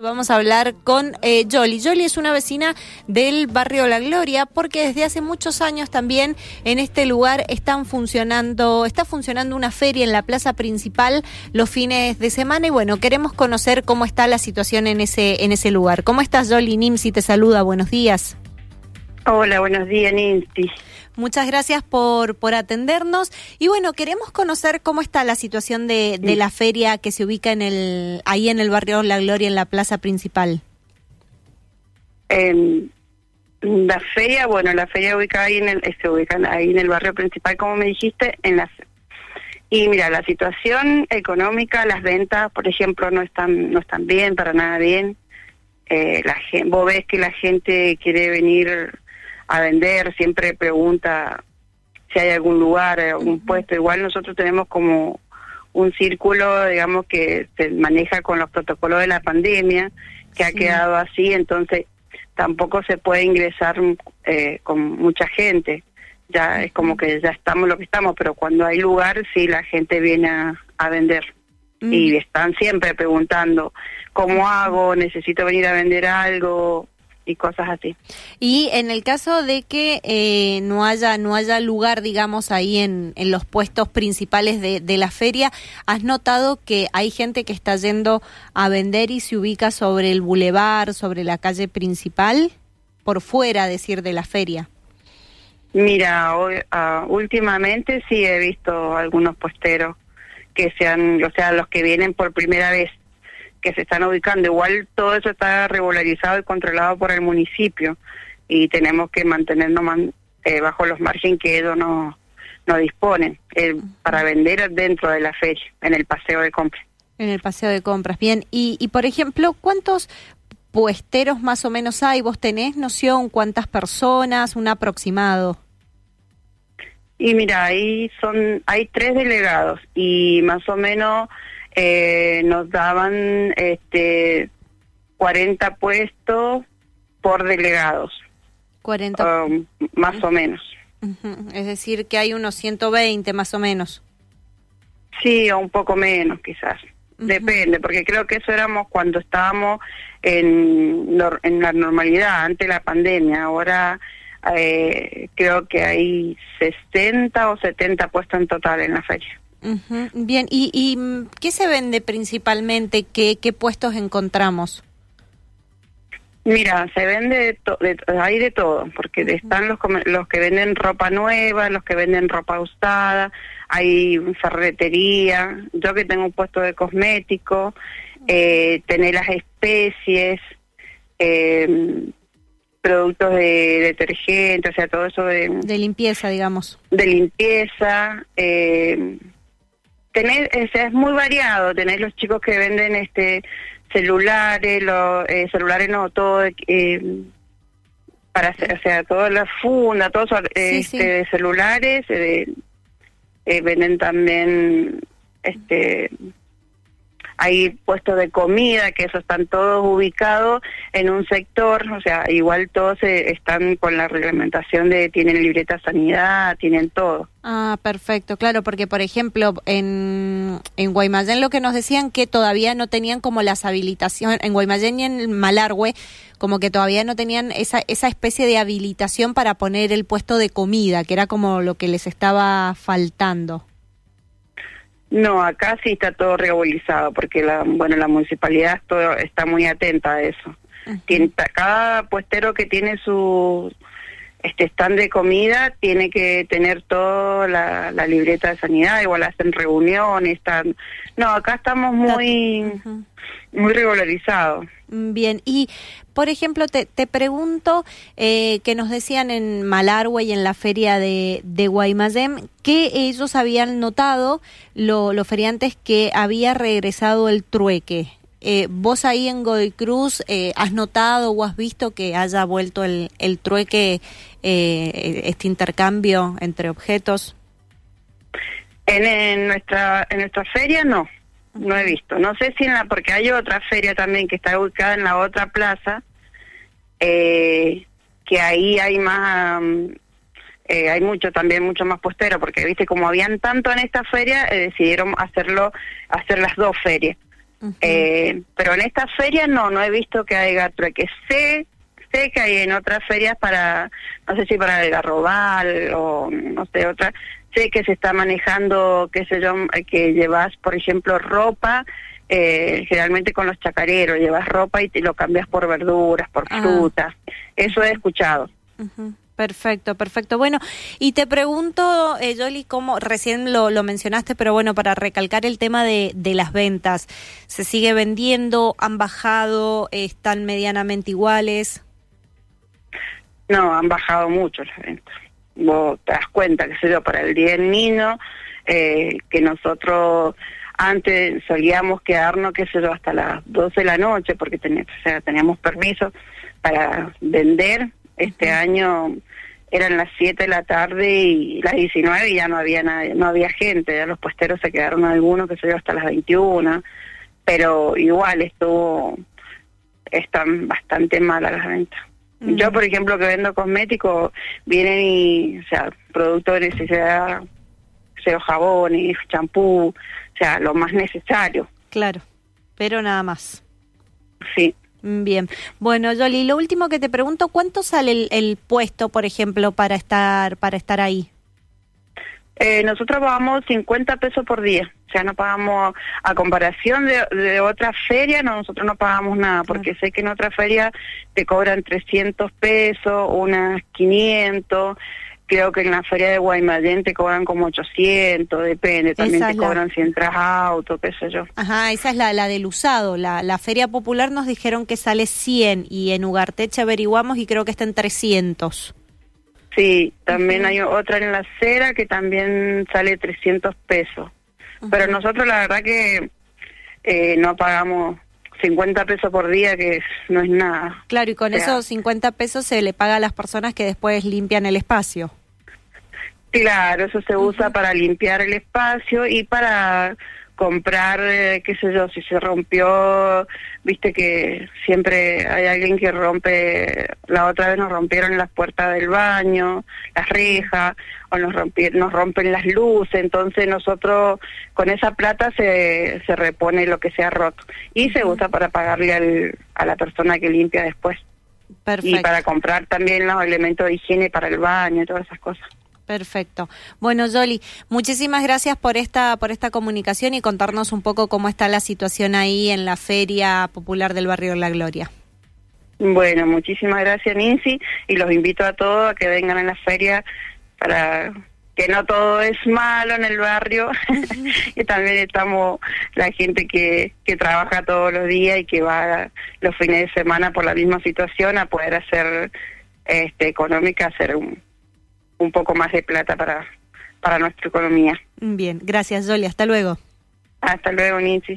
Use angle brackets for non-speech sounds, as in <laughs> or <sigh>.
Vamos a hablar con eh, Jolly. Jolly es una vecina del barrio La Gloria porque desde hace muchos años también en este lugar están funcionando, está funcionando una feria en la plaza principal los fines de semana y bueno, queremos conocer cómo está la situación en ese, en ese lugar. ¿Cómo estás Jolly? Nimsi te saluda, buenos días. Hola, buenos días Nimsi. Muchas gracias por, por atendernos. Y bueno, queremos conocer cómo está la situación de, de la feria que se ubica en el, ahí en el barrio La Gloria, en la plaza principal. la feria, bueno, la feria ubica ahí en el, se ubica ahí en el barrio principal, como me dijiste, en la y mira, la situación económica, las ventas, por ejemplo, no están no están bien, para nada bien. Eh, la vos ves que la gente quiere venir a vender, siempre pregunta si hay algún lugar, algún puesto. Igual nosotros tenemos como un círculo, digamos, que se maneja con los protocolos de la pandemia, que ha quedado así, entonces tampoco se puede ingresar eh, con mucha gente. Ya es como que ya estamos lo que estamos, pero cuando hay lugar, sí, la gente viene a, vender. Y están siempre preguntando, ¿cómo hago? ¿Necesito venir a vender algo? Y cosas así. Y en el caso de que eh, no haya no haya lugar, digamos, ahí en, en los puestos principales de, de, la feria, ¿has notado que hay gente que está yendo a vender y se ubica sobre el bulevar, sobre la calle principal, por fuera, decir, de la feria? Mira, hoy, uh, últimamente sí he visto algunos puesteros que sean, o sea, los que vienen por primera vez que se están ubicando. Igual todo eso está regularizado y controlado por el municipio y tenemos que mantenernos eh, bajo los márgenes que ellos no, no disponen eh, para vender dentro de la feria, en el paseo de compras. En el paseo de compras, bien. Y, y por ejemplo, ¿cuántos puesteros más o menos hay? ¿Vos tenés noción cuántas personas, un aproximado? Y mira, ahí son, hay tres delegados y más o menos eh, nos daban este 40 puestos por delegados. 40. Um, más o menos. Es decir, que hay unos 120 más o menos. Sí, o un poco menos quizás. Depende, porque creo que eso éramos cuando estábamos en, en la normalidad, antes de la pandemia. Ahora eh, creo que hay 60 o 70 puestos en total en la feria. Bien, ¿Y, ¿y mm, qué se vende principalmente? ¿Qué, qué puestos encontramos? Mira, se vende, de hay de todo, porque están los, los que venden ropa nueva, los que venden ropa usada, hay ferretería, yo que tengo un puesto de cosmético, eh, tener las especies, eh, productos de detergente, o sea, todo eso de... De limpieza, digamos. De limpieza, eh, tener, es muy variado, tener los chicos que venden este celulares, los eh, celulares no, todo eh, para hacer, o sea, toda la funda, todos este, celulares, eh, venden también este hay puestos de comida, que esos están todos ubicados en un sector, o sea, igual todos están con la reglamentación de, tienen libreta sanidad, tienen todo. Ah, perfecto, claro, porque por ejemplo, en, en Guaymallén lo que nos decían que todavía no tenían como las habilitaciones, en Guaymallén y en Malargüe, como que todavía no tenían esa, esa especie de habilitación para poner el puesto de comida, que era como lo que les estaba faltando. No, acá sí está todo regularizado porque la, bueno, la municipalidad todo, está muy atenta a eso. tiene, cada puestero que tiene su este stand de comida tiene que tener toda la, libreta de sanidad, igual hacen reuniones, están... No, acá estamos muy, muy regularizados. Bien, y por ejemplo, te, te pregunto eh, que nos decían en Malargüe y en la feria de, de Guaymallén que ellos habían notado, los feriantes, que había regresado el trueque. Eh, ¿Vos ahí en Godoy Cruz eh, has notado o has visto que haya vuelto el, el trueque, eh, este intercambio entre objetos? En, en, nuestra en nuestra feria no no he visto. No sé si en la, porque hay otra feria también que está ubicada en la otra plaza, eh, que ahí hay más, eh, hay mucho también, mucho más postero, porque viste, como habían tanto en esta feria, eh, decidieron hacerlo, hacer las dos ferias. Eh, pero en esta feria no, no he visto que haya que sé sé que hay en otras ferias para, no sé si para el garrobal o no sé, otra, sé que se está manejando, qué sé yo, que llevas, por ejemplo, ropa, eh, generalmente con los chacareros, llevas ropa y te lo cambias por verduras, por ah. frutas, eso he escuchado. Perfecto, perfecto. Bueno, y te pregunto, eh, Yoli, cómo recién lo, lo, mencionaste, pero bueno, para recalcar el tema de, de, las ventas, ¿se sigue vendiendo? ¿Han bajado? ¿Están medianamente iguales? No, han bajado mucho las ventas. Vos te das cuenta, que se dio para el Día del Niño, eh, que nosotros antes solíamos quedarnos, qué sé yo, hasta las 12 de la noche, porque o sea, teníamos permiso para vender. Este año eran las 7 de la tarde y las 19 y ya no había nadie, no había gente, ya los puesteros se quedaron algunos, que se dio hasta las 21, pero igual estuvo, están bastante malas las ventas. Yo, por ejemplo, que vendo cosméticos, vienen y, o sea, productos de necesidad, sea, jabones, champú, o sea, lo más necesario. Claro, pero nada más. Sí. Bien. Bueno, Yoli, lo último que te pregunto, ¿cuánto sale el, el puesto, por ejemplo, para estar para estar ahí? Eh, nosotros pagamos 50 pesos por día, o sea, no pagamos, a comparación de, de otra feria, no, nosotros no pagamos nada, porque sé que en otra feria te cobran 300 pesos, unas 500, creo que en la feria de Guaymallén te cobran como 800, depende, también te cobran si entras auto, qué sé yo. Ajá, esa es la, la del usado, la, la feria popular nos dijeron que sale 100 y en Ugarteche averiguamos y creo que está en 300. Sí, también hay otra en la acera que también sale 300 pesos. Pero nosotros la verdad que eh, no pagamos 50 pesos por día, que no es nada. Claro, y con esos 50 pesos se le paga a las personas que después limpian el espacio. Claro, eso se usa para limpiar el espacio y para comprar, eh, qué sé yo, si se rompió, viste que siempre hay alguien que rompe, la otra vez nos rompieron las puertas del baño, las rejas, o nos, rompieron, nos rompen las luces, entonces nosotros con esa plata se, se repone lo que se ha roto y se usa para pagarle al, a la persona que limpia después. Y para comprar también los elementos de higiene para el baño y todas esas cosas. Perfecto. Bueno, Yoli, muchísimas gracias por esta por esta comunicación y contarnos un poco cómo está la situación ahí en la Feria Popular del Barrio La Gloria. Bueno, muchísimas gracias, Nancy, y los invito a todos a que vengan a la feria para que no todo es malo en el barrio, <laughs> y también estamos la gente que, que trabaja todos los días y que va los fines de semana por la misma situación a poder hacer este económica, hacer un un poco más de plata para, para nuestra economía. Bien, gracias Yoli, hasta luego. Hasta luego, Nietzsche.